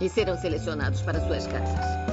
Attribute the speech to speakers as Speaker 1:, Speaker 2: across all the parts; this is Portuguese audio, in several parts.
Speaker 1: e serão selecionados para suas casas.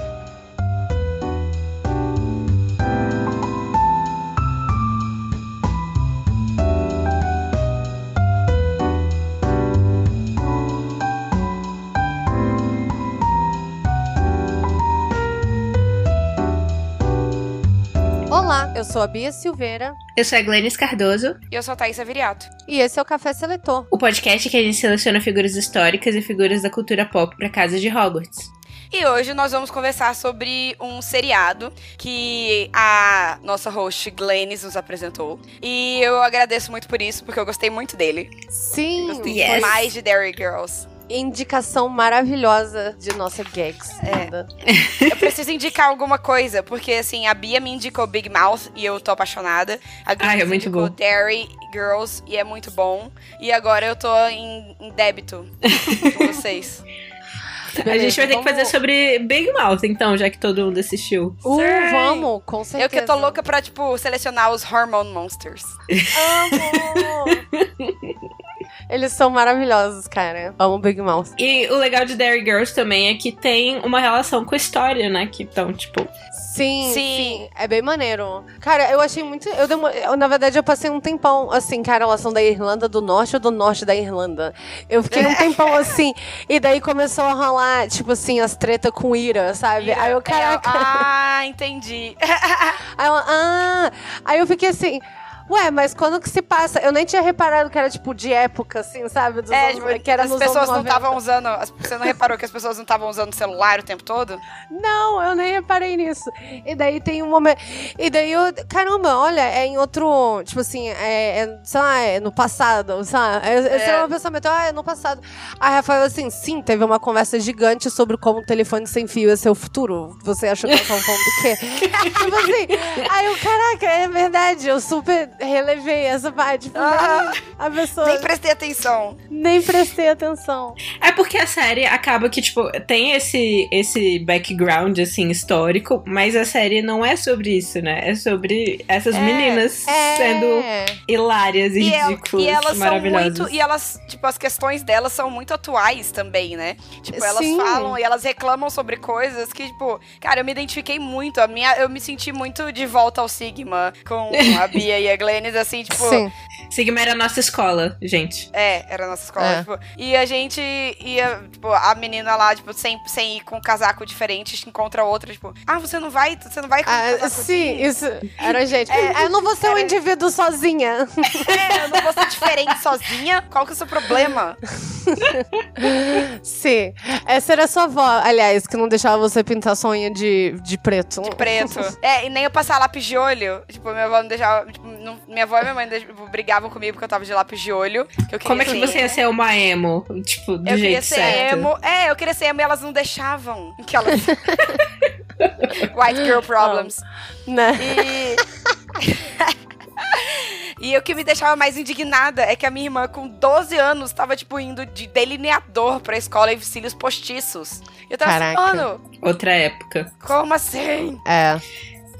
Speaker 2: Eu sou a Bia Silveira.
Speaker 3: Eu sou a Glennis Cardoso.
Speaker 4: E eu sou a Thaisa Viriato.
Speaker 2: E esse é o Café Seletor.
Speaker 3: O podcast que a gente seleciona figuras históricas e figuras da cultura pop para casa de Hogwarts.
Speaker 4: E hoje nós vamos conversar sobre um seriado que a nossa host Glennis nos apresentou. E eu agradeço muito por isso, porque eu gostei muito dele.
Speaker 2: Sim,
Speaker 4: gostei yes. mais de Derry Girls
Speaker 2: indicação maravilhosa de nossa gags.
Speaker 4: É. eu preciso indicar alguma coisa, porque assim, a Bia me indicou Big Mouth e eu tô apaixonada. A
Speaker 3: ah, é muito bom.
Speaker 4: Derry Girls e é muito bom. E agora eu tô em, em débito com vocês.
Speaker 3: Beleza, a gente vai ter vamos... que fazer sobre Big Mouth, então, já que todo mundo assistiu.
Speaker 2: Uh, vamos, com certeza.
Speaker 4: Eu que tô louca pra, tipo, selecionar os Hormone Monsters.
Speaker 2: Amo! Eles são maravilhosos, cara. Amo Big Mouth.
Speaker 3: E o legal de Dairy Girls também é que tem uma relação com a história, né? Que então, tipo.
Speaker 2: Sim, sim, sim, É bem maneiro. Cara, eu achei muito. Eu, demo... eu, na verdade, eu passei um tempão assim, com a relação da Irlanda do Norte ou do Norte da Irlanda. Eu fiquei um tempão assim. E daí começou a rolar, tipo assim, as tretas com Ira, sabe?
Speaker 4: Ira.
Speaker 2: Aí eu, caraca. É,
Speaker 4: ah, entendi.
Speaker 2: aí, eu, ah. Aí eu fiquei assim. Ué, mas quando que se passa? Eu nem tinha reparado que era tipo de época, assim, sabe? Dos
Speaker 4: é, anos, que era as pessoas não estavam usando. Você não reparou que as pessoas não estavam usando celular o tempo todo?
Speaker 2: Não, eu nem reparei nisso. E daí tem um momento. E daí eu. Caramba, olha, é em outro. Tipo assim, é, é sei lá, é no passado, sabe? É, é. Esse é um pensamento, ah, é no passado. A Rafael, assim, sim, teve uma conversa gigante sobre como o telefone sem fio ia ser o futuro. Você achou que eu tava falando do quê? tipo assim. Aí eu, caraca, é verdade, eu super relevei essa parte. Ah, a pessoa.
Speaker 4: Nem prestei atenção.
Speaker 2: Nem prestei atenção.
Speaker 3: É porque a série acaba que, tipo, tem esse, esse background, assim, histórico, mas a série não é sobre isso, né? É sobre essas é, meninas é. sendo hilárias e, e ridículas. e elas maravilhosas.
Speaker 4: são muito. E elas, tipo, as questões delas são muito atuais também, né? Tipo, elas Sim. falam e elas reclamam sobre coisas que, tipo, cara, eu me identifiquei muito. A minha, eu me senti muito de volta ao Sigma com a Bia e a Glennis, assim, tipo.
Speaker 3: Sim. Sigma era a nossa escola, gente.
Speaker 4: É, era a nossa escola. É. Tipo, e a gente ia, tipo, a menina lá, tipo, sem, sem ir com um casaco diferente, encontra outra, tipo, ah, você não vai, você não vai com
Speaker 2: ah,
Speaker 4: um
Speaker 2: Sim, assim? isso era a gente. É, ah, eu não vou ser era... um indivíduo sozinha.
Speaker 4: É, eu não vou ser diferente sozinha. Qual que é o seu problema?
Speaker 2: sim. Essa era a sua avó, aliás, que não deixava você pintar sua unha de, de preto.
Speaker 4: De preto. é, e nem eu passar lápis de olho. Tipo, minha avó não deixava. Tipo, não, minha avó e minha mãe tipo, brigavam comigo porque eu tava de lápis de olho.
Speaker 3: Como é que você ia ser uma emo? Tipo, do
Speaker 4: eu
Speaker 3: jeito
Speaker 4: certo. Eu queria ser emo. É, eu queria ser emo e elas não deixavam. Que elas... White girl problems.
Speaker 2: Não. Né?
Speaker 4: E... E o que me deixava mais indignada é que a minha irmã, com 12 anos, tava, tipo, indo de delineador pra escola e cílios postiços. E eu tava assim, Caraca. assim, mano.
Speaker 3: Outra época.
Speaker 4: Como assim?
Speaker 2: É.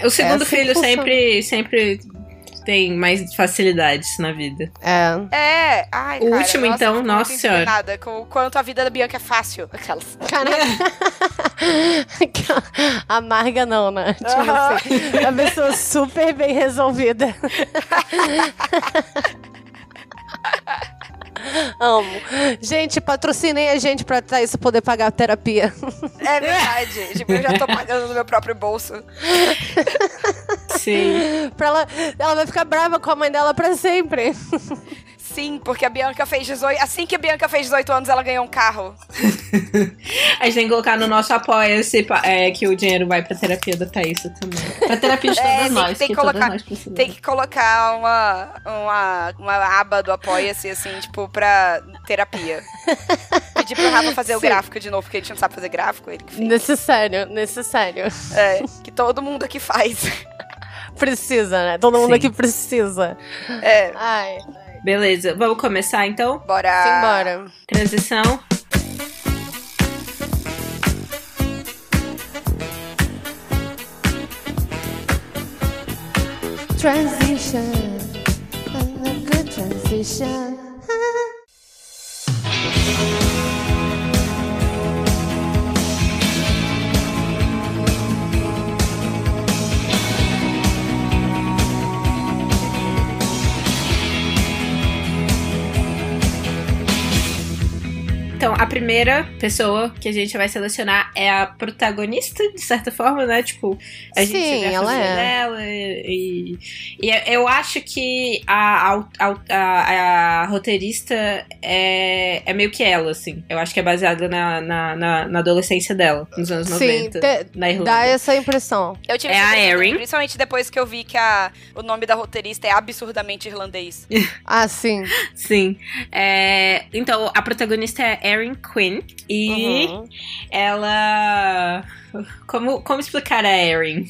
Speaker 3: O segundo é assim filho sempre, sempre tem mais facilidades na vida.
Speaker 2: É.
Speaker 4: É. Ai,
Speaker 3: o
Speaker 4: cara,
Speaker 3: último,
Speaker 4: nossa,
Speaker 3: então, nossa senhora.
Speaker 4: Nada, com o quanto a vida da Bianca é fácil. Aquelas.
Speaker 2: Amarga não, né? Tipo uh -huh. assim, a pessoa super bem resolvida. Amo. Gente, patrocinem a gente pra isso poder pagar a terapia.
Speaker 4: É verdade. tipo, eu já tô pagando no meu próprio bolso.
Speaker 3: Sim.
Speaker 2: pra ela, ela vai ficar brava com a mãe dela pra sempre.
Speaker 4: Sim, porque a Bianca fez 18. Assim que a Bianca fez 18 anos, ela ganhou um carro.
Speaker 3: a gente tem que colocar no nosso apoia-se é, que o dinheiro vai pra terapia da Thaís também. Pra terapia de todas
Speaker 4: é,
Speaker 3: nós.
Speaker 4: Tem que, colocar, tem que colocar uma, uma, uma aba do apoia-se, assim, tipo, pra terapia. Pedir pro Rafa fazer Sim. o gráfico de novo, porque ele não sabe fazer gráfico. Ele
Speaker 2: necessário, necessário.
Speaker 4: É, que todo mundo aqui faz.
Speaker 2: Precisa, né? Todo mundo Sim. aqui precisa.
Speaker 4: É.
Speaker 2: Ai.
Speaker 3: Beleza, vamos começar então?
Speaker 4: Bora!
Speaker 2: Simbora.
Speaker 3: Transição.
Speaker 2: Transition. A good transition.
Speaker 3: Então, a primeira pessoa que a gente vai selecionar é a protagonista, de certa forma, né? Tipo, a
Speaker 2: Sim,
Speaker 3: gente vê a
Speaker 2: ela é.
Speaker 3: dela e, e eu acho que a, a, a, a, roteirista é, é meio que ela, assim. Eu acho que é baseada na, na, na, na adolescência dela, nos anos
Speaker 2: Sim,
Speaker 3: 90,
Speaker 2: te,
Speaker 3: na Irlanda.
Speaker 2: Dá essa impressão.
Speaker 4: Eu tive
Speaker 3: é a Erin.
Speaker 4: Principalmente depois que eu vi que a, o nome da roteirista é absurdamente irlandês.
Speaker 2: ah, sim.
Speaker 3: Sim. É, então, a protagonista é Erin Quinn. E uhum. ela. Como, como explicar a Erin?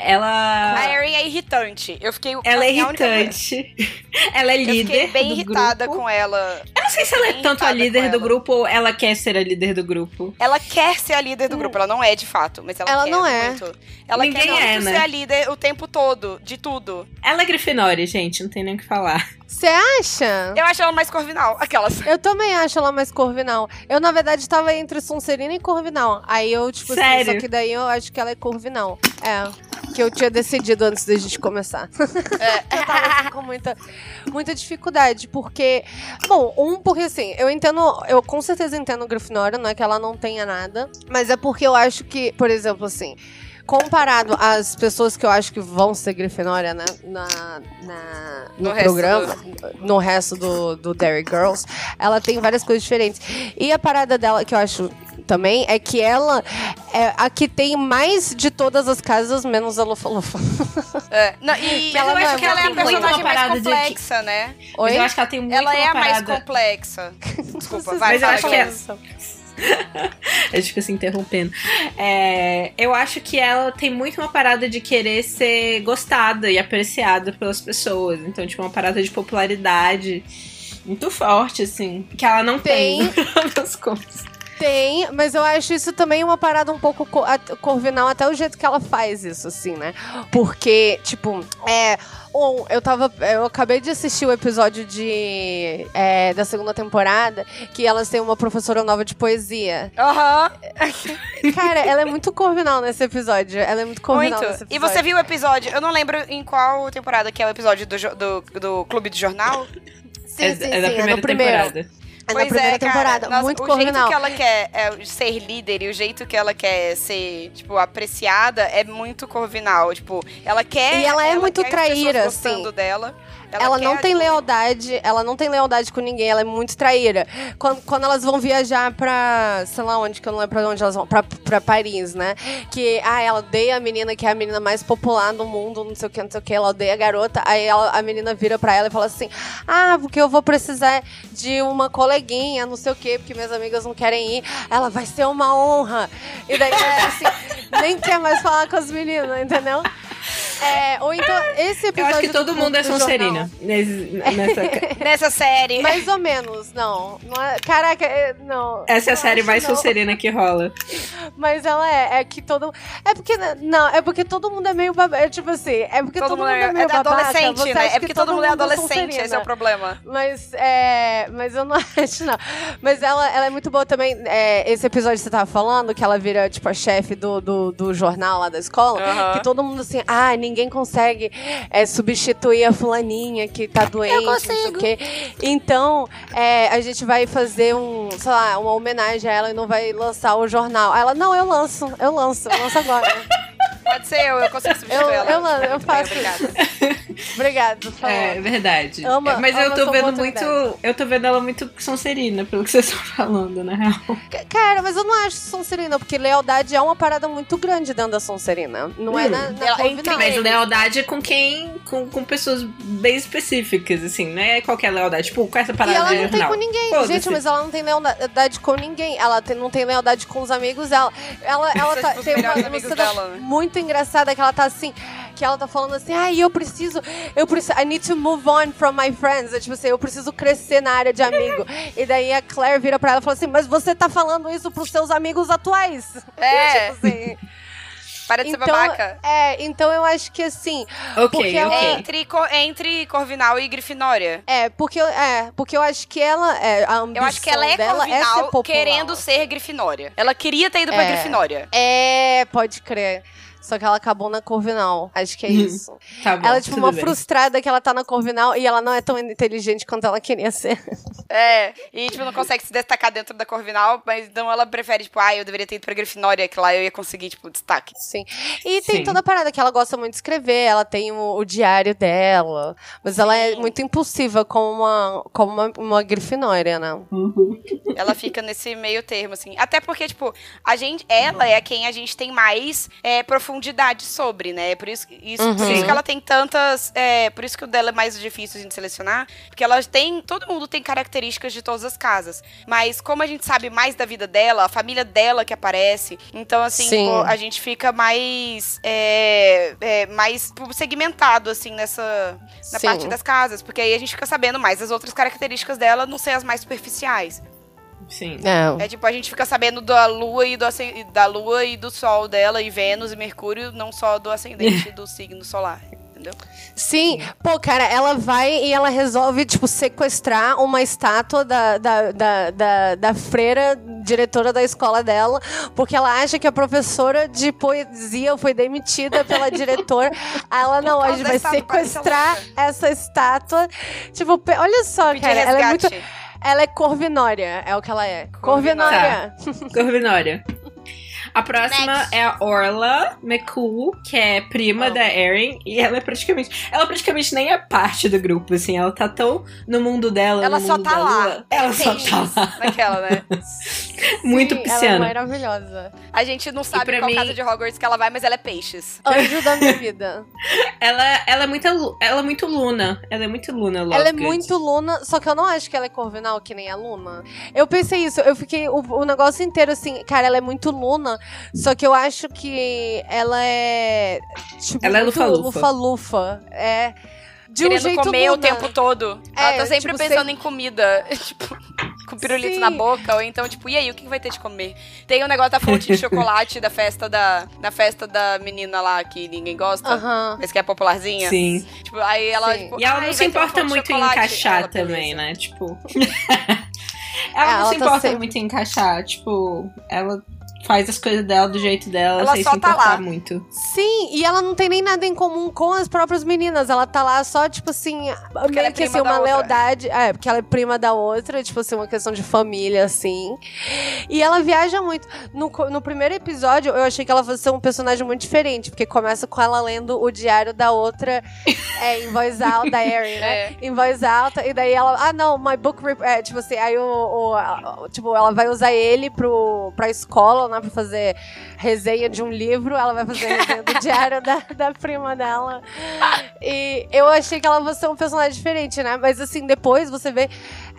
Speaker 3: Ela.
Speaker 4: A Erin é irritante. Eu fiquei.
Speaker 3: Ela é irritante. ela é líder.
Speaker 4: Eu bem irritada
Speaker 3: grupo.
Speaker 4: com ela.
Speaker 3: Eu não sei se ela é tanto a líder do grupo ou ela quer ser a líder do grupo.
Speaker 4: Ela quer ser a líder do hum. grupo. Ela não é de fato, mas ela,
Speaker 2: ela
Speaker 4: quer
Speaker 2: não é.
Speaker 4: muito. Ela
Speaker 3: Ninguém
Speaker 4: quer muito
Speaker 3: é, né?
Speaker 4: ser a líder o tempo todo, de tudo.
Speaker 3: Ela é Grifinória, gente. Não tem nem o que falar.
Speaker 2: Você acha?
Speaker 4: Eu acho ela mais Corvinal, aquelas.
Speaker 2: Eu também acho ela mais Corvinal. Eu, na verdade, tava entre Sonserina e Corvinal. Aí eu, tipo
Speaker 3: Sério?
Speaker 2: assim, só que daí eu acho que ela é Corvinal. É. Que eu tinha decidido antes da gente começar. É. eu tava assim, com muita, muita dificuldade, porque. Bom, um, porque assim, eu entendo. Eu com certeza entendo Grifinória, não é que ela não tenha nada. Mas é porque eu acho que, por exemplo, assim comparado às pessoas que eu acho que vão ser Grifinória, né? Na, na no, no programa, do... no resto do, do Dairy Girls, ela tem várias coisas diferentes. E a parada dela que eu acho também é que ela é a que tem mais de todas as casas, menos a Lufa Lufa.
Speaker 4: É. Não, e
Speaker 3: ela
Speaker 4: eu
Speaker 3: acho
Speaker 4: é
Speaker 3: que ela é a personagem mais
Speaker 4: complexa, né?
Speaker 3: Oi? Mas eu acho que ela tem muito
Speaker 4: Ela é a mais complexa. Desculpa, vai,
Speaker 3: Mas eu acho que é... a gente fica se interrompendo. É, eu acho que ela tem muito uma parada de querer ser gostada e apreciada pelas pessoas. Então, tipo, uma parada de popularidade muito forte, assim. Que ela não tem, tem nas coisas.
Speaker 2: Tem, mas eu acho isso também uma parada um pouco corvinal, até o jeito que ela faz isso, assim, né? Porque, tipo, é. Um, eu tava. Eu acabei de assistir o episódio de. É, da segunda temporada, que elas têm uma professora nova de poesia.
Speaker 4: Aham.
Speaker 2: Uhum. Cara, ela é muito corvinal nesse episódio. Ela é muito corvinal
Speaker 4: muito.
Speaker 2: nesse episódio.
Speaker 4: E você viu o episódio? Eu não lembro em qual temporada que é o episódio do, do, do Clube de Jornal.
Speaker 2: Sim,
Speaker 3: é,
Speaker 2: sim,
Speaker 3: é da
Speaker 2: sim,
Speaker 3: primeira
Speaker 2: é no primeiro.
Speaker 3: Temporada.
Speaker 2: É
Speaker 4: pois
Speaker 2: na primeira
Speaker 4: é, cara,
Speaker 2: temporada,
Speaker 4: nossa,
Speaker 2: muito
Speaker 4: o
Speaker 2: corvinal.
Speaker 4: jeito que ela quer é, ser líder e o jeito que ela quer ser, tipo, apreciada é muito corvinal. Tipo, ela quer.
Speaker 2: E ela é muito
Speaker 4: quer
Speaker 2: traíra, assim.
Speaker 4: dela. Ela,
Speaker 2: ela não tem lealdade, ela não tem lealdade com ninguém, ela é muito traíra. Quando, quando elas vão viajar pra, sei lá onde, que eu não lembro pra onde elas vão, pra, pra Paris, né? Que, ah, ela odeia a menina que é a menina mais popular do mundo, não sei o que, não sei o que, ela odeia a garota. Aí ela, a menina vira pra ela e fala assim: Ah, porque eu vou precisar de uma coleguinha, não sei o que, porque minhas amigas não querem ir. Ela vai ser uma honra. E daí, assim, nem quer mais falar com as meninas, entendeu? É, ou então, esse episódio.
Speaker 3: Eu acho que todo
Speaker 2: do,
Speaker 3: mundo é
Speaker 2: do
Speaker 3: Sonserina nessa,
Speaker 4: nessa série.
Speaker 2: Mais ou menos, não. não é, caraca, é, não.
Speaker 3: Essa é a série mais
Speaker 2: não.
Speaker 3: Sonserina que rola.
Speaker 2: Mas ela é, é que todo É porque. Não, é porque todo mundo é meio babaca. É tipo assim, é porque todo, todo mundo é, meio
Speaker 4: é
Speaker 2: babaca.
Speaker 4: adolescente, né? É porque todo, mundo é adolescente,
Speaker 2: Sonserina.
Speaker 4: esse é o problema.
Speaker 2: Mas, é. Mas eu não acho, não. Mas ela, ela é muito boa também. É, esse episódio que você tava falando, que ela vira, tipo, a chefe do, do, do jornal lá da escola,
Speaker 4: Uhum.
Speaker 2: que todo mundo assim, ah, ninguém ninguém consegue é, substituir a fulaninha que tá doente, não sei o quê. Então, é, a gente vai fazer um, sei lá, uma homenagem a ela e não vai lançar o jornal. Ela, não, eu lanço, eu lanço, eu lanço agora.
Speaker 4: Pode ser eu, eu consigo substituir
Speaker 2: eu,
Speaker 4: ela.
Speaker 2: Eu, eu faço.
Speaker 4: Obrigada.
Speaker 2: Obrigado,
Speaker 3: É verdade. Ama, Mas eu tô vendo muito. Eu tô vendo ela muito Sonserina, pelo que vocês estão falando, na real.
Speaker 2: Cara, mas eu não acho Sonserina, porque lealdade é uma parada muito grande dentro da Sonserina. Não hum. é na, na
Speaker 3: ela, Mas lealdade é com quem. Com, com pessoas bem específicas, assim, não é qualquer lealdade. Tipo, com essa parada
Speaker 2: e ela
Speaker 3: não
Speaker 2: tem com ninguém. Gente, mas ela não tem lealdade com ninguém. Ela tem, não tem lealdade com os amigos dela. Ela, ela tá, tem uma, uma cena dela, né? muito engraçada que ela tá assim que ela tá falando assim, ai, ah, eu preciso, eu preciso, I need to move on from my friends. É, tipo assim, eu preciso crescer na área de amigo. e daí a Claire vira pra ela e fala assim, mas você tá falando isso pros seus amigos atuais.
Speaker 4: É. tipo assim. Para de
Speaker 2: então,
Speaker 4: ser babaca.
Speaker 2: É, então eu acho que assim.
Speaker 3: Ok,
Speaker 2: porque
Speaker 3: okay.
Speaker 2: Ela...
Speaker 4: Entre, entre Corvinal e Grifinória.
Speaker 2: É, porque, é, porque eu acho que ela. É, a ambição
Speaker 4: eu acho que ela é
Speaker 2: dela
Speaker 4: Corvinal
Speaker 2: é ser
Speaker 4: querendo ser Grifinória. Ela queria ter ido pra
Speaker 2: é,
Speaker 4: Grifinória.
Speaker 2: É, pode crer. Só que ela acabou na Corvinal. Acho que é isso.
Speaker 3: tá bom,
Speaker 2: ela é tipo uma
Speaker 3: bem.
Speaker 2: frustrada que ela tá na Corvinal e ela não é tão inteligente quanto ela queria ser.
Speaker 4: É, e tipo, não consegue se destacar dentro da Corvinal, mas então ela prefere, tipo, ah, eu deveria ter ido pra Grifinória, que lá eu ia conseguir, tipo, destaque.
Speaker 2: Sim. E tem Sim. toda a parada que ela gosta muito de escrever, ela tem o, o diário dela, mas Sim. ela é muito impulsiva como uma, como uma, uma Grifinória, né?
Speaker 3: Uhum.
Speaker 4: Ela fica nesse meio termo, assim. Até porque, tipo, a gente, ela é quem a gente tem mais é, profundidade sobre, né? Por isso, isso,
Speaker 2: uhum.
Speaker 4: por isso que ela tem tantas. É, por isso que o dela é mais difícil de selecionar. Porque ela tem. Todo mundo tem características de todas as casas. Mas como a gente sabe mais da vida dela, a família dela que aparece, então, assim, pô, a gente fica mais. É, é, mais segmentado, assim, nessa. Na
Speaker 2: Sim.
Speaker 4: parte das casas. Porque aí a gente fica sabendo mais as outras características dela, não ser as mais superficiais.
Speaker 3: Sim.
Speaker 2: É.
Speaker 4: É tipo, a gente fica sabendo da lua e do da lua e do sol dela, e Vênus e Mercúrio, não só do ascendente do signo solar. Entendeu?
Speaker 2: Sim, pô, cara, ela vai e ela resolve, tipo, sequestrar uma estátua da, da, da, da, da freira diretora da escola dela, porque ela acha que a professora de poesia foi demitida pela diretora. Aí ela, não, a gente vai sequestrar essa estátua. Tipo, olha só,
Speaker 4: Pedir
Speaker 2: cara, ela é muito. Ela é corvinória, é o que ela é. Corvinória.
Speaker 3: Corvinória. A próxima
Speaker 4: Next.
Speaker 3: é a Orla McCool, que é prima
Speaker 4: Oh.
Speaker 3: da Erin, e ela é praticamente. Ela praticamente nem é parte do grupo, assim. Ela tá tão no mundo dela.
Speaker 4: Ela
Speaker 3: no
Speaker 4: só
Speaker 3: mundo
Speaker 4: tá
Speaker 3: da
Speaker 4: lá.
Speaker 3: lua. Ela só tá lá.
Speaker 4: Naquela, né?
Speaker 3: Muito
Speaker 2: Sim, Ela é
Speaker 3: pisciana.
Speaker 2: maravilhosa.
Speaker 4: A gente não sabe
Speaker 3: pra
Speaker 4: qual
Speaker 3: mim-
Speaker 4: casa de Hogwarts que ela vai, mas ela é peixes.
Speaker 2: Anjo da minha vida.
Speaker 3: Ela, ela, é muito, lu- ela é muito Luna. Ela é muito Luna,
Speaker 2: Ela é
Speaker 3: Lovegood.
Speaker 2: muito Luna, só que eu não acho que ela é Corvinal, que nem a Luna. Eu pensei isso, eu fiquei o, o negócio inteiro assim, cara, ela é muito Luna, só que eu acho que ela é. Tipo,
Speaker 3: Ela é lufa-lufa.
Speaker 2: É. De um
Speaker 4: Querendo
Speaker 2: jeito
Speaker 4: comer
Speaker 2: Luna.
Speaker 4: o tempo todo. ela
Speaker 2: É,
Speaker 4: tá sempre
Speaker 2: tipo,
Speaker 4: pensando
Speaker 2: sem-
Speaker 4: em comida. tipo, com pirulito
Speaker 2: Sim.
Speaker 4: na boca. Ou então, tipo, e aí, o que vai ter de comer? Tem o negócio da fonte de chocolate da festa da, da festa da menina lá que ninguém gosta.
Speaker 2: Aham.
Speaker 4: Mas que é popularzinha.
Speaker 3: Sim.
Speaker 4: Tipo, aí ela,
Speaker 2: Sim.
Speaker 4: tipo,
Speaker 3: E ela
Speaker 4: "Ai,
Speaker 3: não se importa muito em
Speaker 4: chocolate."
Speaker 3: encaixar
Speaker 4: Ela,
Speaker 3: também,
Speaker 4: beleza.
Speaker 3: né? Tipo. ela
Speaker 2: É,
Speaker 3: não
Speaker 2: ela
Speaker 3: se
Speaker 2: tá
Speaker 3: importa
Speaker 2: sempre-
Speaker 3: muito em encaixar. Tipo, ela faz as coisas dela do jeito dela,
Speaker 4: Ela
Speaker 3: sem
Speaker 4: só
Speaker 3: se
Speaker 4: tá lá.
Speaker 3: muito.
Speaker 2: Sim, e ela não tem nem nada em comum com as próprias meninas. Ela tá lá só, tipo assim, meio
Speaker 4: ela é
Speaker 2: que assim, uma
Speaker 4: outra.
Speaker 2: lealdade. É, porque ela é prima da outra, tipo assim, uma questão de família, assim. E ela viaja muito. No, no primeiro episódio, eu achei que ela fosse ser um personagem muito diferente, porque começa com ela lendo o diário da outra é, em voz alta, da Erin, né?
Speaker 4: É.
Speaker 2: Em voz alta, e daí ela, ah, não, my book. rep- É, tipo assim, aí o, o- a- tipo, ela vai usar ele pro, pra escola, né, pra fazer resenha de um livro, ela vai fazer resenha do diário da, da prima dela. E eu achei que ela fosse ser um personagem diferente, né? Mas assim, depois você vê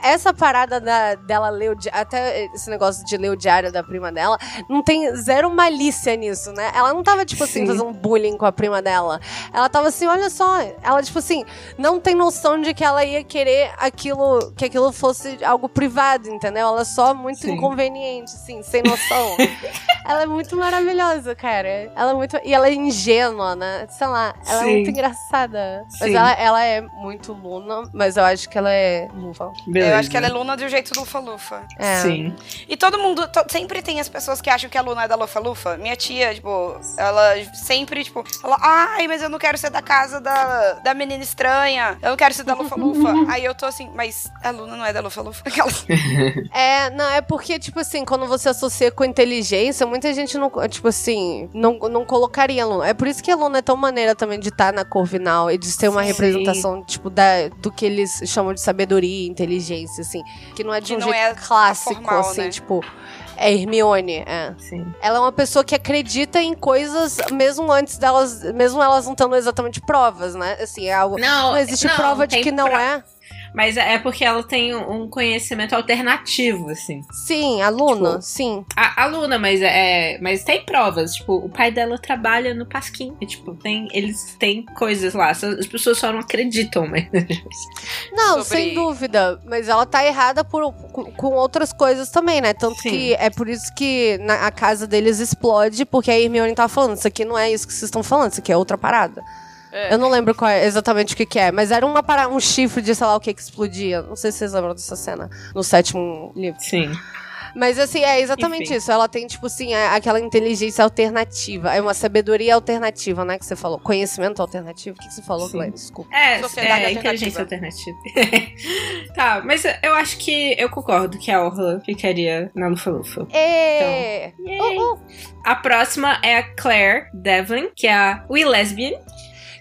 Speaker 2: essa parada da, dela ler o até esse negócio de ler o diário da prima dela, não tem zero malícia nisso, né? Ela não tava, tipo assim,
Speaker 3: Sim.
Speaker 2: fazendo bullying com a prima dela. Ela tava assim, olha só, ela, tipo assim, não tem noção de que ela ia querer aquilo, que aquilo fosse algo privado, entendeu? Ela é só muito
Speaker 3: Sim.
Speaker 2: inconveniente, assim, sem noção. ela é muito maravilhosa, cara. Ela é muito. E ela é ingênua, né? Sei lá, ela
Speaker 3: Sim.
Speaker 2: é muito engraçada. Mas ela, ela é muito Luna, mas eu acho que ela é luva.
Speaker 4: É, eu acho que ela é Luna do jeito do Lufa-Lufa.
Speaker 3: É. Sim.
Speaker 4: E todo mundo, to, sempre tem as pessoas que acham que a Luna é da Lufa-Lufa. Minha tia, tipo, ela sempre, tipo, ela, ai, mas eu não quero ser da casa da, da menina estranha, eu não quero ser da Lufa-Lufa. Aí eu tô assim, mas a Luna não é da Lufa-Lufa.
Speaker 2: é, não, é porque, tipo assim, quando você associa com inteligência, muita gente não, tipo assim, não, não colocaria a Luna. É por isso que a Luna é tão maneira também de estar tá na Corvinal e de ser uma Sim. representação, tipo, da, do que eles chamam de sabedoria, inteligência, assim. Que não é de que um jeito é clássico, formal, assim, né? tipo. É Hermione, é.
Speaker 3: Sim.
Speaker 2: Ela é uma pessoa que acredita em coisas mesmo antes delas, mesmo elas não tendo exatamente provas, né? Assim, é algo. Não, não existe não, prova de que não é.
Speaker 3: Mas é porque ela tem um conhecimento alternativo, assim.
Speaker 2: Sim, aluna, tipo, sim.
Speaker 3: A, aluna, mas é. Mas tem provas. Tipo, o pai dela trabalha no Pasquim. E, tipo, tem, eles têm coisas lá. As pessoas só não acreditam, mas.
Speaker 2: Não, Sobre... sem dúvida. Mas ela tá errada por, com outras coisas também, né? Tanto sim. que é por isso que na, a casa deles explode, porque a Hermione tá falando: isso aqui não é isso que vocês estão falando, isso aqui é outra parada. É. Eu não lembro qual é, exatamente o que, que, é, mas era uma para um chifre de sei lá o que que explodia. Não sei se vocês lembram dessa cena no sétimo livro.
Speaker 3: Sim.
Speaker 2: Mas assim, é exatamente Enfim. isso. Ela tem, tipo assim, é aquela inteligência alternativa. É uma sabedoria alternativa, né? Que você falou. Conhecimento alternativo. O que, que você falou, Glenn? Desculpa.
Speaker 3: É, é inteligência alternativa. tá, mas eu acho que eu concordo que a Orla ficaria na Lufa-Lufa.
Speaker 2: É. Então, uh, uh.
Speaker 3: A próxima é a Claire Devlin, que é a We Lesbian.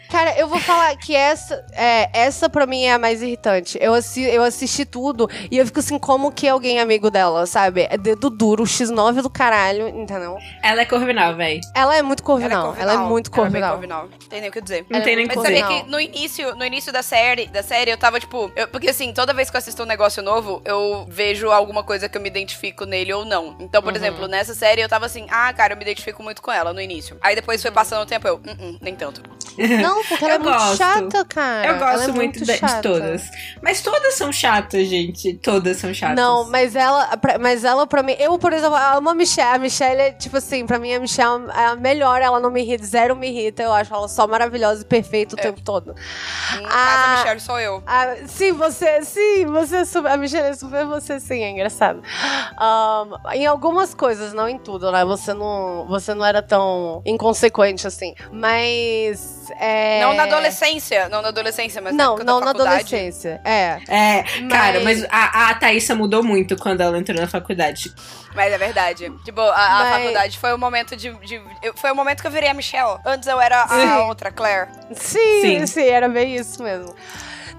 Speaker 2: Cara, eu vou falar que essa, é, essa pra mim é a mais irritante. Eu, assi eu assisti tudo e eu fico assim, como que alguém é amigo dela, sabe? É dedo duro, X9 do caralho, entendeu?
Speaker 3: Ela é corvinal, véi.
Speaker 2: Ela é muito corvinal. Ela é, Ela é muito corvinal. Ela é
Speaker 4: corvinal. Tem nem o que dizer.
Speaker 3: Não tem nem o
Speaker 4: que dizer. Mas sabia que no início, no início da série, da série, eu tava tipo. Eu, porque assim, toda vez que eu assisto um negócio novo, eu vejo alguma coisa que eu me identifico nele ou não. Então, por uhum. exemplo, nessa série eu tava assim, ah, cara, eu me identifico muito com ela no início. Aí depois foi passando o tempo, eu, uh -uh, nem tanto.
Speaker 2: Não, porque ela é muito chata, cara.
Speaker 3: Eu gosto
Speaker 2: é
Speaker 3: muito, muito de, de, todas. Mas todas são chatas, gente. Todas são chatas.
Speaker 2: Não, mas ela, pra, mas ela pra mim. Eu, por exemplo, amo a Michelle. A Michelle é, tipo assim, pra mim a Michelle é a melhor. Ela não me irrita, zero me irrita. Eu acho ela só maravilhosa e perfeita o é. tempo todo.
Speaker 4: Em a, casa, a Michelle sou eu.
Speaker 2: A, sim, você, sim, você é super. A Michelle é super você, sim, é engraçado. Um, em algumas coisas, não em tudo, né? Você não, você não era tão inconsequente assim. Mas. É...
Speaker 4: Não na adolescência, não na adolescência, mas
Speaker 2: não,
Speaker 4: na
Speaker 2: não na adolescência. É.
Speaker 3: É, mas... cara, mas a, a Thaísa mudou muito quando ela entrou na faculdade.
Speaker 4: Mas é verdade. Tipo, a, a mas... faculdade foi o momento de, de, Foi o momento que eu virei a Michelle. Antes eu era a, outra, Claire.
Speaker 2: Sim, sim, sim, era bem isso mesmo.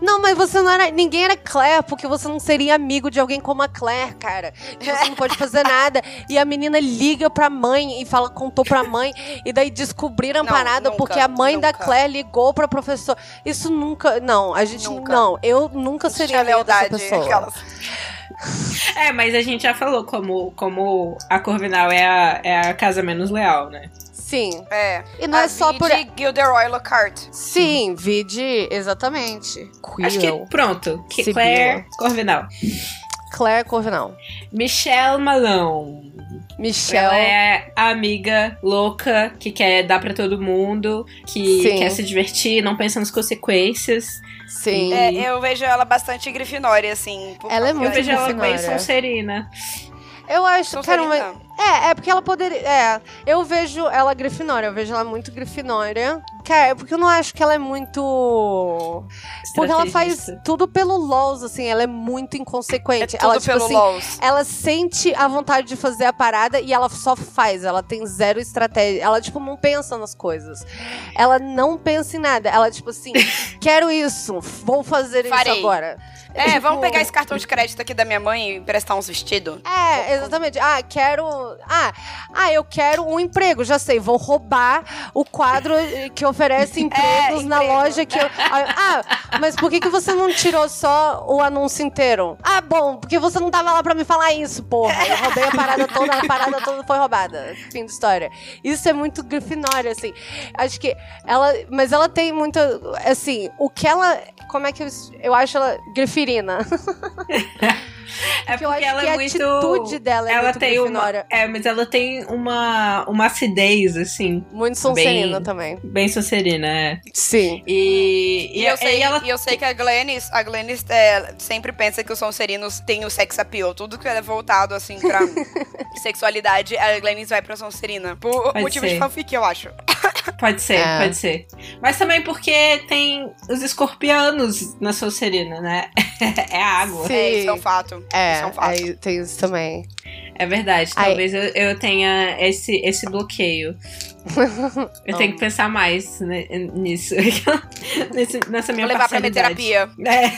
Speaker 2: Não, mas você não era. Ninguém era Claire, porque você não seria amigo de alguém como a Claire, cara. Você não pode fazer nada. E a menina liga pra mãe e fala, contou pra mãe. E daí descobriram a não, parada nunca, porque a mãe nunca. da Claire ligou pra professor. Isso nunca. Não, a gente. Nunca. Não, eu nunca seria amiga dessa pessoa. Aquelas...
Speaker 3: É, mas a gente já falou como, como a Corvinal é a, é a casa menos leal, né?
Speaker 2: Sim.
Speaker 4: É.
Speaker 2: E não
Speaker 4: a
Speaker 2: é só por.
Speaker 4: Gilderoy Lockhart.
Speaker 2: Sim, vide, exatamente.
Speaker 3: Queer. Acho que pronto. Que Claire Corvinal.
Speaker 2: Claire Corvinal.
Speaker 3: Michelle Malone.
Speaker 2: Michelle.
Speaker 3: Ela é a amiga louca que quer dar para todo mundo, que Sim. quer se divertir, não pensa nas consequências.
Speaker 2: Sim.
Speaker 4: É, eu vejo ela bastante grifinória, assim.
Speaker 2: Ela é muito
Speaker 3: Eu vejo ela bem Sonserina.
Speaker 2: Eu acho, cara, uma... É, é porque ela poderia. É, eu vejo ela Grifinória, eu vejo ela muito Grifinória. Cara, é porque eu não acho que ela é muito. Porque ela faz tudo pelo LOLs, assim, ela é muito inconsequente.
Speaker 4: É tudo
Speaker 2: ela,
Speaker 4: tipo pelo
Speaker 2: assim,
Speaker 4: LOLs.
Speaker 2: ela sente a vontade de fazer a parada e ela só faz. Ela tem zero estratégia. Ela, tipo, não pensa nas coisas. Ela não pensa em nada. Ela, tipo assim, quero isso, vou fazer Farei. isso agora.
Speaker 4: É, vamos pegar esse cartão de crédito aqui da minha mãe e emprestar uns vestidos.
Speaker 2: É, exatamente. Ah, quero. Ah, ah, eu quero um emprego, já sei. Vou roubar o quadro que oferece empregos é, na emprego. loja que eu. Ah, mas por que, que você não tirou só o anúncio inteiro? Ah, bom, porque você não tava lá pra me falar isso, porra. Eu roubei a parada toda, a parada toda foi roubada. Fim de história. Isso é muito grifinória, assim. Acho que ela. Mas ela tem muita. Assim, o que ela. Como é que eu. Eu acho ela grifirina.
Speaker 3: É
Speaker 2: Porque
Speaker 3: porque ela é
Speaker 2: a
Speaker 3: muito.
Speaker 2: atitude dela é
Speaker 3: ela
Speaker 2: muito
Speaker 3: tem uma.
Speaker 2: Grifinória.
Speaker 3: É, mas ela tem uma, uma acidez, assim.
Speaker 2: Muito Sonserina
Speaker 3: Bem-
Speaker 2: também.
Speaker 3: Bem Sonserina, é.
Speaker 2: Sim.
Speaker 3: E,
Speaker 4: E eu, sei,
Speaker 3: e ela
Speaker 4: e eu sei que a Glennis, a Glennis é, sempre pensa que os Sonserinos têm o sex appeal. Tudo que é voltado, assim, pra sexualidade, a Glennis vai pra Sonserina. Por
Speaker 3: Pode
Speaker 4: motivo
Speaker 3: ser.
Speaker 4: de fanfic, eu acho.
Speaker 3: Pode ser,
Speaker 2: É.
Speaker 3: pode ser. Mas também porque tem os escorpianos na Sonserina, né? é água.
Speaker 2: Sim.
Speaker 4: É, isso é um fato.
Speaker 2: É,
Speaker 4: isso é um fato.
Speaker 2: aí tem isso também.
Speaker 3: É verdade.
Speaker 2: Ai.
Speaker 3: Talvez eu, eu tenha esse, esse bloqueio. Eu tenho que pensar mais né, nisso. Nesse- nessa minha
Speaker 4: Vou levar pra minha terapia.
Speaker 3: É.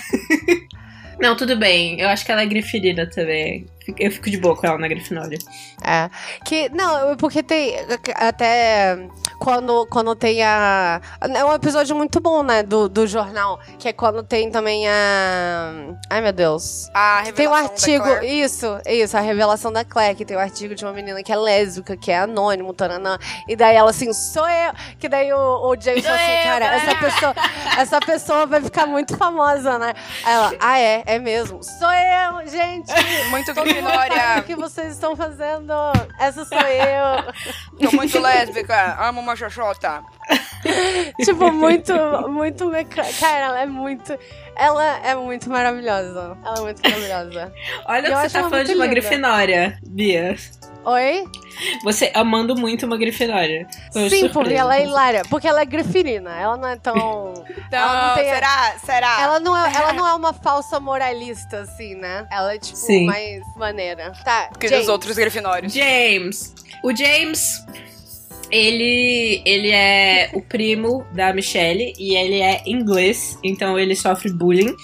Speaker 3: Não, tudo bem. Eu acho que ela é griferina também. Eu fico de boa com ela na Grifinória.
Speaker 2: É. Que, não, porque tem. Até quando, quando tem a. É um episódio muito bom, né? Do, do jornal. Que é quando tem também a. Ai, meu Deus.
Speaker 4: A
Speaker 2: Tem um
Speaker 4: revelação da
Speaker 2: artigo,
Speaker 4: Claire.
Speaker 2: isso, isso, a revelação da Claire, que tem um artigo de uma menina que é lésbica, que é anônimo, taranã, e daí ela assim, sou eu, que daí o, o James fala assim, cara,
Speaker 4: galera."
Speaker 2: essa pessoa, essa pessoa vai ficar muito famosa, né? Aí ela, ah é, é mesmo, sou eu, gente,
Speaker 4: Muito
Speaker 2: todo o que vocês estão fazendo, essa sou eu.
Speaker 4: Tô muito lésbica. Amo uma xoxota.
Speaker 2: tipo, muito, muito, meca... cara, ela é muito, ela é muito maravilhosa, ela é muito maravilhosa.
Speaker 3: Olha
Speaker 2: Eu
Speaker 3: que você tá falando de uma
Speaker 2: linda.
Speaker 3: Grifinória, Bia.
Speaker 2: Oi?
Speaker 3: Você amando muito uma Grifinória. Tô
Speaker 2: Sim, porque ela é hilária. Porque ela é grifinina. Ela não é tão. Ela não tem-
Speaker 4: será? Será?
Speaker 2: Ela não, é, ela não é uma falsa moralista, assim, né? Ela é, tipo,
Speaker 3: Sim.
Speaker 2: mais maneira. Tá,
Speaker 4: Que
Speaker 2: James.
Speaker 4: dos outros Grifinórios.
Speaker 3: James. O James, ele, ele é o primo da Michelle e ele é inglês, então ele sofre bullying.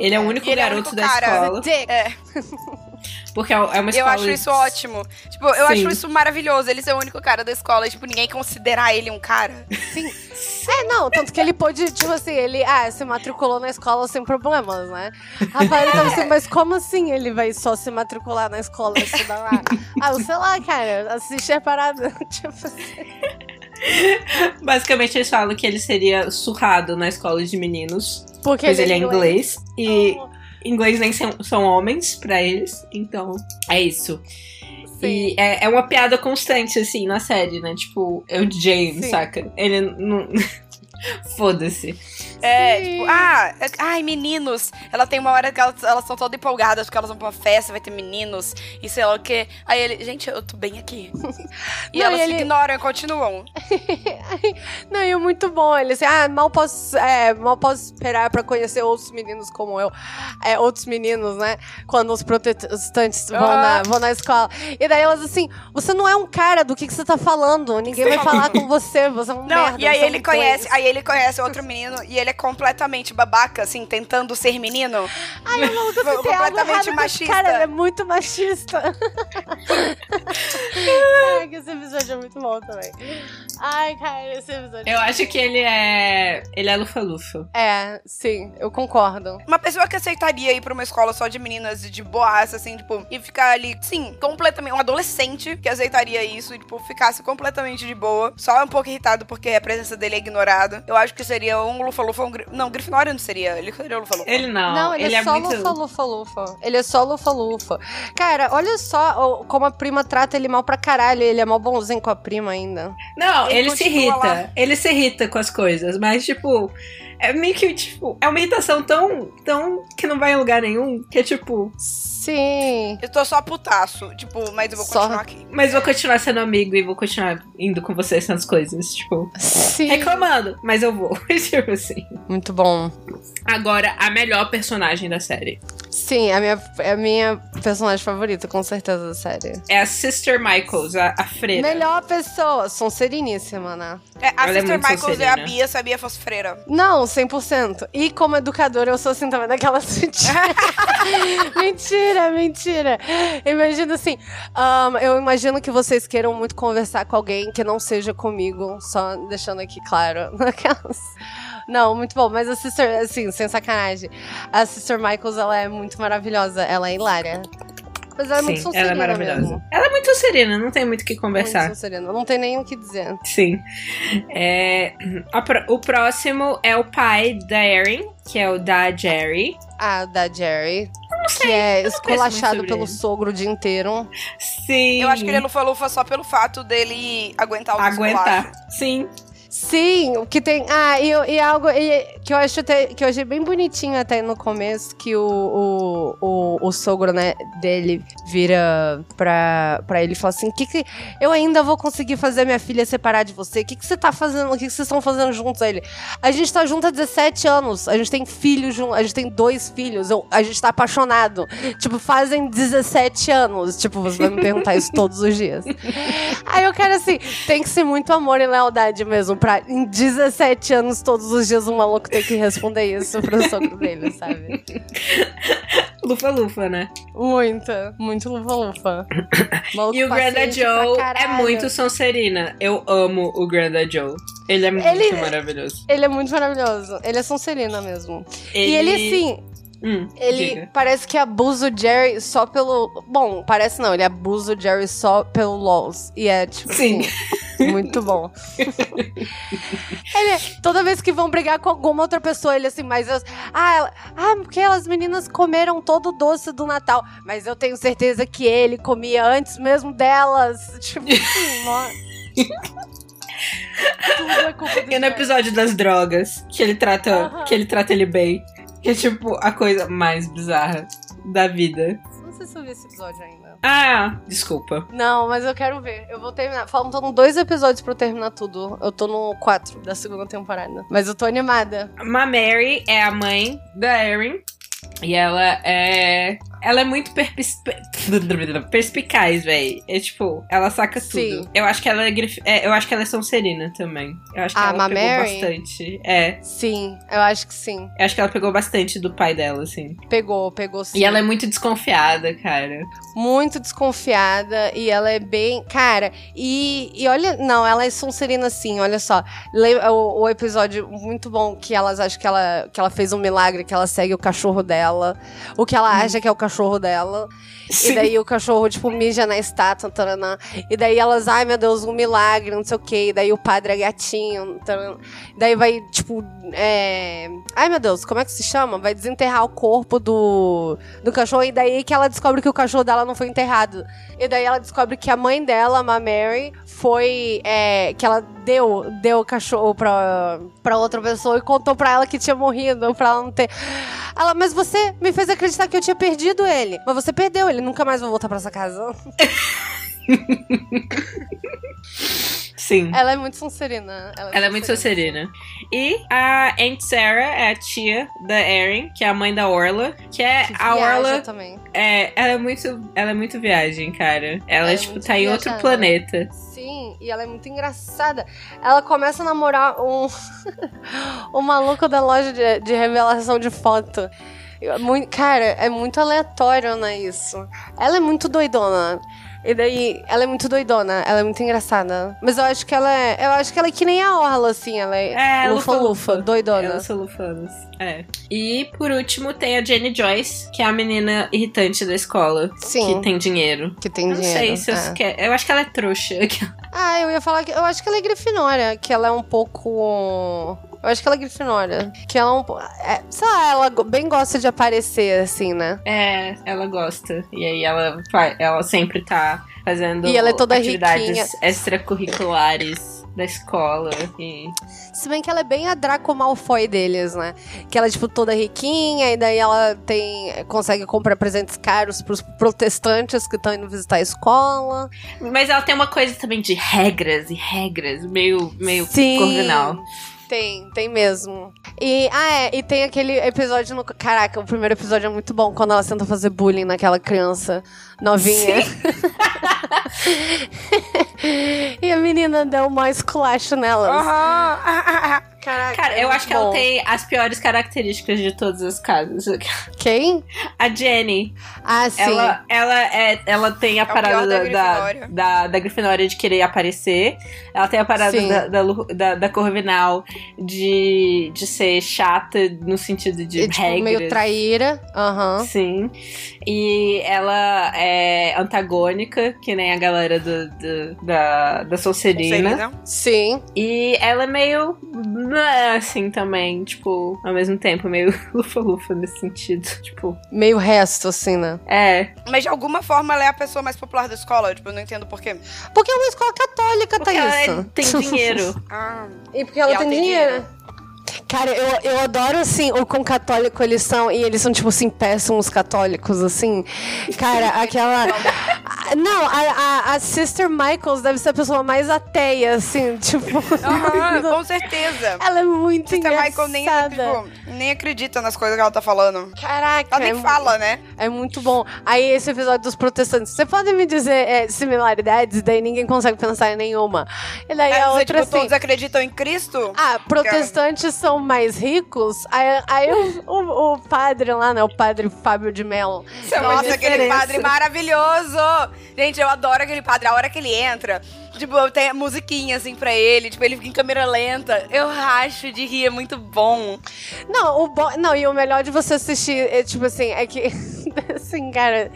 Speaker 3: Ele é o único
Speaker 4: E ele é o
Speaker 3: garoto
Speaker 4: único
Speaker 3: da
Speaker 4: cara.
Speaker 3: escola.
Speaker 2: Dick.
Speaker 4: É,
Speaker 3: Porque é uma
Speaker 4: eu
Speaker 3: escola.
Speaker 4: acho isso ótimo. Tipo, eu
Speaker 3: Sim.
Speaker 4: acho isso maravilhoso. Ele ser o único cara da escola e, tipo, ninguém considerar ele um cara.
Speaker 2: É, não, tanto que ele pôde, tipo assim, ele ah, se matriculou na escola sem problemas, né? Rafael tava assim, mas como assim ele vai só se matricular na escola e estudar lá? Ah, eu sei lá, cara, assiste a parada. tipo assim.
Speaker 3: Basicamente, eles falam que ele seria surrado na escola de meninos.
Speaker 2: Porque
Speaker 3: Pois ele é inglês. E
Speaker 2: Oh,
Speaker 3: inglês nem são, são homens pra eles. Então, é isso.
Speaker 2: sim.
Speaker 3: E é, é uma piada constante, assim, na série, né? Tipo, é o James,
Speaker 2: Sim.
Speaker 3: saca? Ele não. Foda-se.
Speaker 4: É,
Speaker 2: Sim.
Speaker 4: tipo, ah, é- ai, meninos. Ela tem uma hora que elas, elas são todas empolgadas porque elas vão pra uma festa, vai ter meninos e sei lá o quê. Aí ele, gente, eu tô bem aqui. E
Speaker 2: Não,
Speaker 4: elas
Speaker 2: e ele-
Speaker 4: ignoram e continuam.
Speaker 2: Não, e é muito bom. Ele assim, ah, mal posso, é, mal posso esperar pra conhecer outros meninos como eu. É, outros meninos, né? Quando os protestantes vão,
Speaker 4: Ah.
Speaker 2: na, vão na escola. E daí elas assim, você não é um cara, do que, que você tá falando? Ninguém vai falar com você, você é um
Speaker 4: Não,
Speaker 2: merda.
Speaker 4: e aí
Speaker 2: é
Speaker 4: ele conhece,
Speaker 2: inglês."
Speaker 4: aí ele conhece outro menino e ele é completamente babaca, assim, tentando ser menino.
Speaker 2: Ai, eu não tem algo
Speaker 4: completamente machista.
Speaker 2: Cara, ele é muito machista. Ai, que esse episódio é muito bom também. Ai, cara, esse episódio
Speaker 3: Eu
Speaker 2: é
Speaker 3: acho que ele é. Ele é lufa-lufa.
Speaker 2: É, sim, eu concordo.
Speaker 4: Uma pessoa que aceitaria ir pra uma escola só de meninas de boaça, assim, tipo, e ficar ali, sim, completamente. Um adolescente que aceitaria isso e, tipo, ficasse completamente de boa, só um pouco irritado porque a presença dele é ignorada. Eu acho que seria um Lufa-Lufa, um. Gri- Não, Grifinória não seria. Ele seria o Lufa-Lufa.
Speaker 3: Ele não.
Speaker 2: Não, ele, é, só
Speaker 3: muito.
Speaker 2: lufa-lufa-lufa. Ele é só lufa-lufa. Cara, olha só como a prima trata ele mal pra caralho. Ele é mal bonzinho com a prima ainda.
Speaker 3: Não,
Speaker 4: Ele
Speaker 3: ele, se irrita.
Speaker 4: lá.
Speaker 3: Ele se irrita com as coisas, mas, tipo. É meio que, tipo, é uma irritação tão, tão que não vai em lugar nenhum, que é tipo,
Speaker 2: Sim.
Speaker 4: Eu tô só putaço, tipo, mas eu vou
Speaker 2: Só-
Speaker 4: continuar aqui.
Speaker 3: mas vou continuar sendo amigo e vou continuar indo com vocês nas coisas, tipo,
Speaker 2: Sim.
Speaker 3: reclamando, mas eu vou, tipo assim.
Speaker 2: Muito bom.
Speaker 3: Agora, a melhor personagem da série
Speaker 2: Sim, é a minha, é a minha personagem favorita, com certeza, da série.
Speaker 3: é a Sister Michaels, a, a freira.
Speaker 2: Melhor pessoa. Sonseriníssima, né?
Speaker 4: É, a
Speaker 3: Ela é
Speaker 4: Sister
Speaker 3: muito
Speaker 4: Michaels é a
Speaker 3: Sonserina.
Speaker 4: Bia, sabia, fosse freira.
Speaker 2: Não, 100%. E como educadora, eu sou assim também, daquelas mentira, mentira. Imagina assim, ahn, eu imagino que vocês queiram muito conversar com alguém que não seja comigo, só deixando aqui claro. Naquelas... Não, muito bom. Mas a Sister, assim, sem sacanagem, a Sister Michaels, ela é muito maravilhosa. Ela é hilária. Mas ela é muito
Speaker 3: Sim,
Speaker 2: Sonserina
Speaker 3: ela é maravilhosa.
Speaker 2: mesmo.
Speaker 3: Ela é muito serena, não tem muito o que
Speaker 2: Muito
Speaker 3: conversar.
Speaker 2: Sonserina. Não tem nem o que dizer.
Speaker 3: Sim. É, o próximo é o pai da Erin, que é o da Jerry.
Speaker 2: Ah, da Jerry. que é esculachado pelo ele. sogro o dia inteiro.
Speaker 3: Sim.
Speaker 4: Eu acho que ele é lufa-lufa só pelo fato dele aguentar o
Speaker 3: Aguentar. Sim.
Speaker 2: Sim, o que tem. Ah, e, e algo e, que eu acho até, que eu achei bem bonitinho até no começo, que o, o, o, o sogro, né, dele vira pra, pra ele e fala assim: que, que eu ainda vou conseguir fazer minha filha separar de você? O que, que você tá fazendo? O que, que vocês estão fazendo juntos? Aí ele, a gente tá junto há 17 anos, a gente tem filhos juntos, a gente tem dois filhos, eu, a gente tá apaixonado. Tipo, fazem 17 anos. Tipo, você vai me perguntar isso todos os dias. Aí eu quero assim, tem que ser muito amor e lealdade mesmo pra em 17 anos, todos os dias, um maluco ter que responder isso pro sogro dele, sabe?
Speaker 3: Lufa-lufa, né?
Speaker 2: Muita, muito lufa-lufa.
Speaker 3: e o Granda Joe é muito Sonserina. Eu amo o Granda Joe. Ele é muito ele, maravilhoso.
Speaker 2: Ele é muito maravilhoso. Ele é Sonserina mesmo. Ele... E ele, assim,
Speaker 3: Hum,
Speaker 2: ele
Speaker 3: diga.
Speaker 2: parece que abusa o Jerry só pelo. Bom, parece não, ele abusa o Jerry só pelo LOLs. E é tipo.
Speaker 3: Sim.
Speaker 2: Assim, muito bom. ele, toda vez que vão brigar com alguma outra pessoa, ele assim, mas eu. Ah, ela, ah, porque as meninas comeram todo o doce do Natal. Mas eu tenho certeza que ele comia antes mesmo delas. Tipo assim,
Speaker 3: Tudo é culpa do E no episódio das drogas, que ele trata, que ele trata ele bem. Que é tipo a coisa mais bizarra da vida.
Speaker 2: Não sei se eu vi esse episódio ainda.
Speaker 3: Ah, desculpa.
Speaker 2: Não, mas eu quero ver. Eu vou terminar. Faltam dois episódios pra eu terminar tudo. Eu tô no 4 da segunda temporada. Mas eu tô animada.
Speaker 3: Ma Mary é a mãe da Erin. E ela é. Ela é muito perspicaz, velho. É tipo, ela saca Sim. tudo. Eu acho que ela é, grif... é, eu acho que ela é Sonserina também. Eu acho que
Speaker 2: ah,
Speaker 3: ela pegou
Speaker 2: Mary?
Speaker 3: bastante. É.
Speaker 2: Sim, eu acho que sim.
Speaker 3: Eu acho que ela pegou bastante do pai dela, assim.
Speaker 2: Pegou, pegou sim.
Speaker 3: E ela é muito desconfiada, cara.
Speaker 2: Muito desconfiada. E ela é bem. Cara, e, e olha. Não, ela é Sonserina sim, olha só. O, o episódio muito bom que elas acham que ela, que ela fez um milagre, que ela segue o cachorro dela. O que ela hum. acha que é o cachorro dela. Sim. E daí o cachorro, tipo, mija na estátua. Taranã. E daí elas, ai meu Deus, um milagre, não sei o quê. E daí o padre é gatinho. Taranã. Daí vai, tipo, é... Ai meu Deus, como é que se chama? Vai desenterrar o corpo do, do cachorro. E daí que ela descobre que o cachorro dela não foi enterrado. E daí ela descobre que a mãe dela, a Mary, foi. É, que ela deu, deu o cachorro pra, pra outra pessoa e contou pra ela que tinha morrido, pra ela não ter. Ela, mas você me fez acreditar que eu tinha perdido ele. Mas você perdeu, ele nunca mais vai voltar pra essa casa.
Speaker 3: Sim.
Speaker 2: Ela é muito Sonserina.
Speaker 3: Ela é, ela é muito Sonserina. E a Aunt Sarah é a tia da Erin, que é a mãe da Orla. Que é
Speaker 2: que
Speaker 3: a Orla.
Speaker 2: Também.
Speaker 3: É, ela é muito. Ela é muito viagem, cara. Ela, ela é, tipo, tá em outro planeta.
Speaker 2: Sim, e ela é muito engraçada. Ela começa a namorar um. o maluco da loja de, de revelação de foto. Muito, cara, é muito aleatório, né, isso. Ela é muito doidona. E daí, ela é muito doidona, ela é muito engraçada. Mas eu acho que ela é. Eu acho que ela é que nem a Orla, assim. Ela é,
Speaker 3: é
Speaker 2: lufa-lufa, doidona.
Speaker 3: São lufanas. É. E por último tem a Jenny Joyce, que é a menina irritante da escola.
Speaker 2: Sim.
Speaker 3: Que tem dinheiro.
Speaker 2: Que tem
Speaker 3: eu
Speaker 2: dinheiro.
Speaker 3: Não sei se
Speaker 2: é.
Speaker 3: eu quer. Eu acho que ela é trouxa.
Speaker 2: Ah, eu ia falar que. Eu acho que ela é Grifinória, que ela é um pouco. Eu acho que ela é Grifinória. Que ela é um é, Sei lá, ela bem gosta de aparecer, assim, né?
Speaker 3: É, ela gosta. E aí ela, ela sempre tá fazendo
Speaker 2: e ela é toda
Speaker 3: atividades
Speaker 2: riquinha.
Speaker 3: extracurriculares da escola. E...
Speaker 2: Se bem que ela é bem a Draco Malfoy deles, né? Que ela é, tipo, toda riquinha, e daí ela tem. consegue comprar presentes caros pros protestantes que estão indo visitar a escola.
Speaker 3: Mas ela tem uma coisa também de regras e regras, meio, meio Sim. cordinal.
Speaker 2: Tem, tem mesmo. E, ah, é, e tem aquele episódio no. Caraca, o primeiro episódio é muito bom quando ela tenta fazer bullying naquela criança novinha. e a menina deu uma esculacho nelas.
Speaker 4: Uhum.
Speaker 2: Caraca,
Speaker 3: Cara, eu acho que
Speaker 2: bom.
Speaker 3: ela tem as piores características de todas as casas.
Speaker 2: Quem?
Speaker 3: A Jenny.
Speaker 2: Ah, sim.
Speaker 3: Ela, ela, é, ela tem a
Speaker 4: É
Speaker 3: parada da,
Speaker 4: da
Speaker 3: da,
Speaker 4: Grifinória.
Speaker 3: da, da Grifinória de querer aparecer. Ela tem a parada da, da, da, da Corvinal de, de ser chata no sentido de
Speaker 2: E, tipo, meio traíra. Aham.
Speaker 3: Sim. E ela é antagônica, que nem a galera do, do- da, da Sonserina.
Speaker 4: Sonserina.
Speaker 2: Sim.
Speaker 3: E ela é meio não é assim também, tipo, ao mesmo tempo, meio lufa-lufa nesse sentido. Tipo.
Speaker 2: Meio resto, assim, né?
Speaker 3: É.
Speaker 4: Mas de alguma forma ela é a pessoa mais popular da escola. Tipo, eu não entendo por quê.
Speaker 2: Porque é uma escola católica,
Speaker 3: porque
Speaker 2: Thaís.
Speaker 3: Ela tem dinheiro.
Speaker 4: ah.
Speaker 2: E porque ela,
Speaker 4: e
Speaker 2: tem, tem dinheiro. dinheiro. Cara, eu, eu adoro, assim, o quão católico eles são. E eles são, tipo assim, péssimos católicos, assim. Cara, aquela. Não, a, a, a, Sister Michaels deve ser a pessoa mais ateia, assim, tipo.
Speaker 4: Uhum, com certeza.
Speaker 2: Ela é muito Sister engraçada.
Speaker 4: Michael nem, tipo, nem acredita nas coisas que ela tá falando.
Speaker 2: Caraca.
Speaker 4: Ela nem é fala,
Speaker 2: muito,
Speaker 4: né?
Speaker 2: É muito bom. Aí, esse episódio dos protestantes. Você pode me dizer é, similaridades? Daí ninguém consegue pensar em nenhuma. E daí
Speaker 4: é,
Speaker 2: a outra,
Speaker 4: tipo,
Speaker 2: assim,
Speaker 4: todos acreditam em Cristo?
Speaker 2: Ah, protestantes são mais ricos. Aí, aí o, o, o, padre lá, né? O padre Fábio de Mello.
Speaker 4: Nossa, aquele padre maravilhoso! Gente, eu adoro aquele padre. A hora que ele entra, tipo, tem musiquinha assim pra ele, tipo, ele fica em câmera lenta. Eu racho de rir, é muito bom.
Speaker 2: Não, o bo... não, e o melhor de você assistir, é, tipo assim, é que. assim, cara,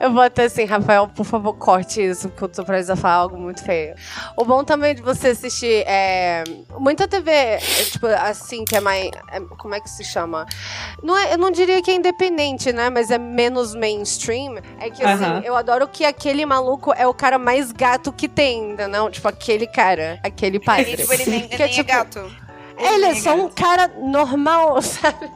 Speaker 2: eu vou até assim, Rafael, por favor, corte isso, porque eu tô precisando falar algo muito feio. O bom também de você assistir é. Muita TV, é, tipo, assim, que é mais. É, como é que se chama? Não é, eu não diria que é independente, né? Mas é menos mainstream. É que, assim, uh -huh. eu adoro que aquele maluco é o cara mais gato que tem, entendeu? Tipo, aquele cara, aquele padre.
Speaker 4: tipo, ele nem,
Speaker 2: que
Speaker 4: é,
Speaker 2: é,
Speaker 4: tipo, é gato.
Speaker 2: Ele, é só um cara normal, sabe?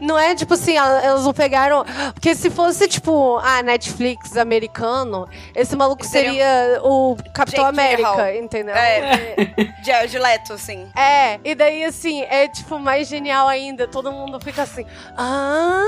Speaker 2: Não é tipo assim, elas não pegaram. Porque se fosse tipo a Netflix americano, esse maluco seria o Capitão Jake América, entendeu?
Speaker 4: É. é. Dileto, assim.
Speaker 2: É, e daí assim, é tipo mais genial ainda. Todo mundo fica assim, ah.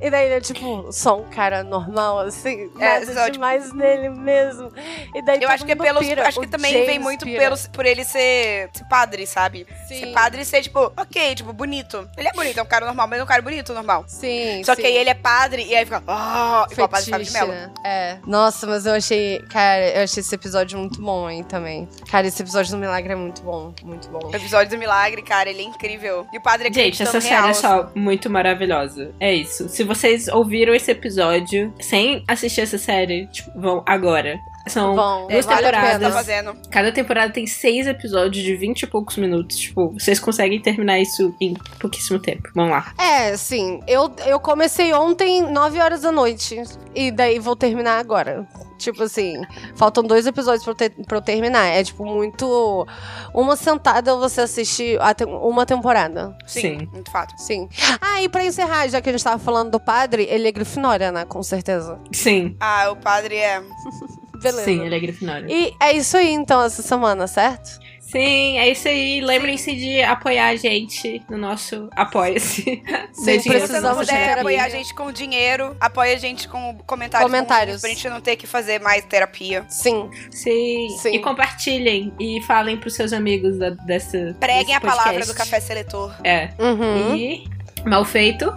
Speaker 2: E daí ele é tipo só um cara normal, assim. É, nada só, demais tipo... nele mesmo. E daí
Speaker 4: Eu acho que é pelos. Pira. Acho que o também James vem muito pelos, por ele ser, ser padre, sabe? Sim. Ser padre e ser, tipo, ok, tipo, bonito. Ele é bonito, é um cara normal, mas é um cara bonito, normal.
Speaker 2: Sim.
Speaker 4: Só
Speaker 2: sim.
Speaker 4: que aí ele é padre e aí fica. Oh, igual o padre Fábio de Mello.
Speaker 2: É. Nossa, mas eu achei. Cara, eu achei esse episódio muito bom, hein, também. Cara, esse episódio do Milagre é muito bom. Muito bom.
Speaker 4: O episódio do Milagre, cara, ele é incrível. E o padre é
Speaker 3: Gente, essa série
Speaker 4: real,
Speaker 3: é só muito maravilhosa. É isso. Se vocês ouviram esse episódio sem assistir essa série, tipo, vão agora. São
Speaker 2: Bom,
Speaker 3: duas
Speaker 4: vale
Speaker 3: temporadas.
Speaker 4: Tá
Speaker 3: Cada temporada tem seis episódios de vinte e poucos minutos. Tipo, vocês conseguem terminar isso em pouquíssimo tempo. Vamos lá.
Speaker 2: É, sim. Eu, eu comecei ontem, nove horas da noite. E daí vou terminar agora. Tipo assim, faltam dois episódios pra eu, ter, pra eu terminar. É tipo muito. Uma sentada você assistir uma temporada.
Speaker 4: Sim, Sim, muito fato.
Speaker 2: Sim. Ah, e pra encerrar, já que a gente tava falando do padre, ele é Grifinória, né? Com certeza.
Speaker 3: Sim.
Speaker 4: Ah, o padre é.
Speaker 2: Beleza.
Speaker 3: Sim, ele é Grifinória.
Speaker 2: E é isso aí, então, essa semana, certo?
Speaker 3: Sim, é isso aí. Lembrem-se de apoiar a gente no nosso Apoia-se.
Speaker 4: Se você não puder apoiar a gente com dinheiro, apoia a gente com comentários.
Speaker 2: Comentários.
Speaker 4: pra gente não ter que fazer mais terapia.
Speaker 2: Sim.
Speaker 3: Sim. Sim. E compartilhem. E falem pros seus amigos da, dessa.
Speaker 4: Preguem a palavra do Café Seletor.
Speaker 3: É.
Speaker 2: Uhum.
Speaker 3: E. Mal feito.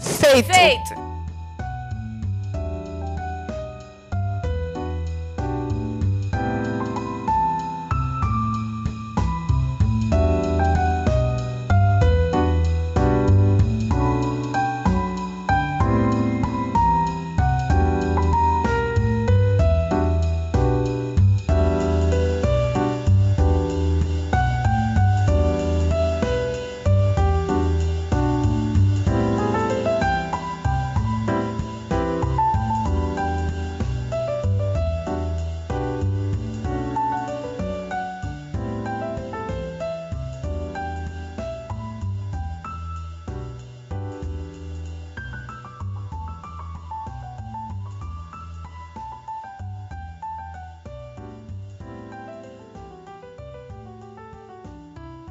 Speaker 2: Feito.
Speaker 4: Feito.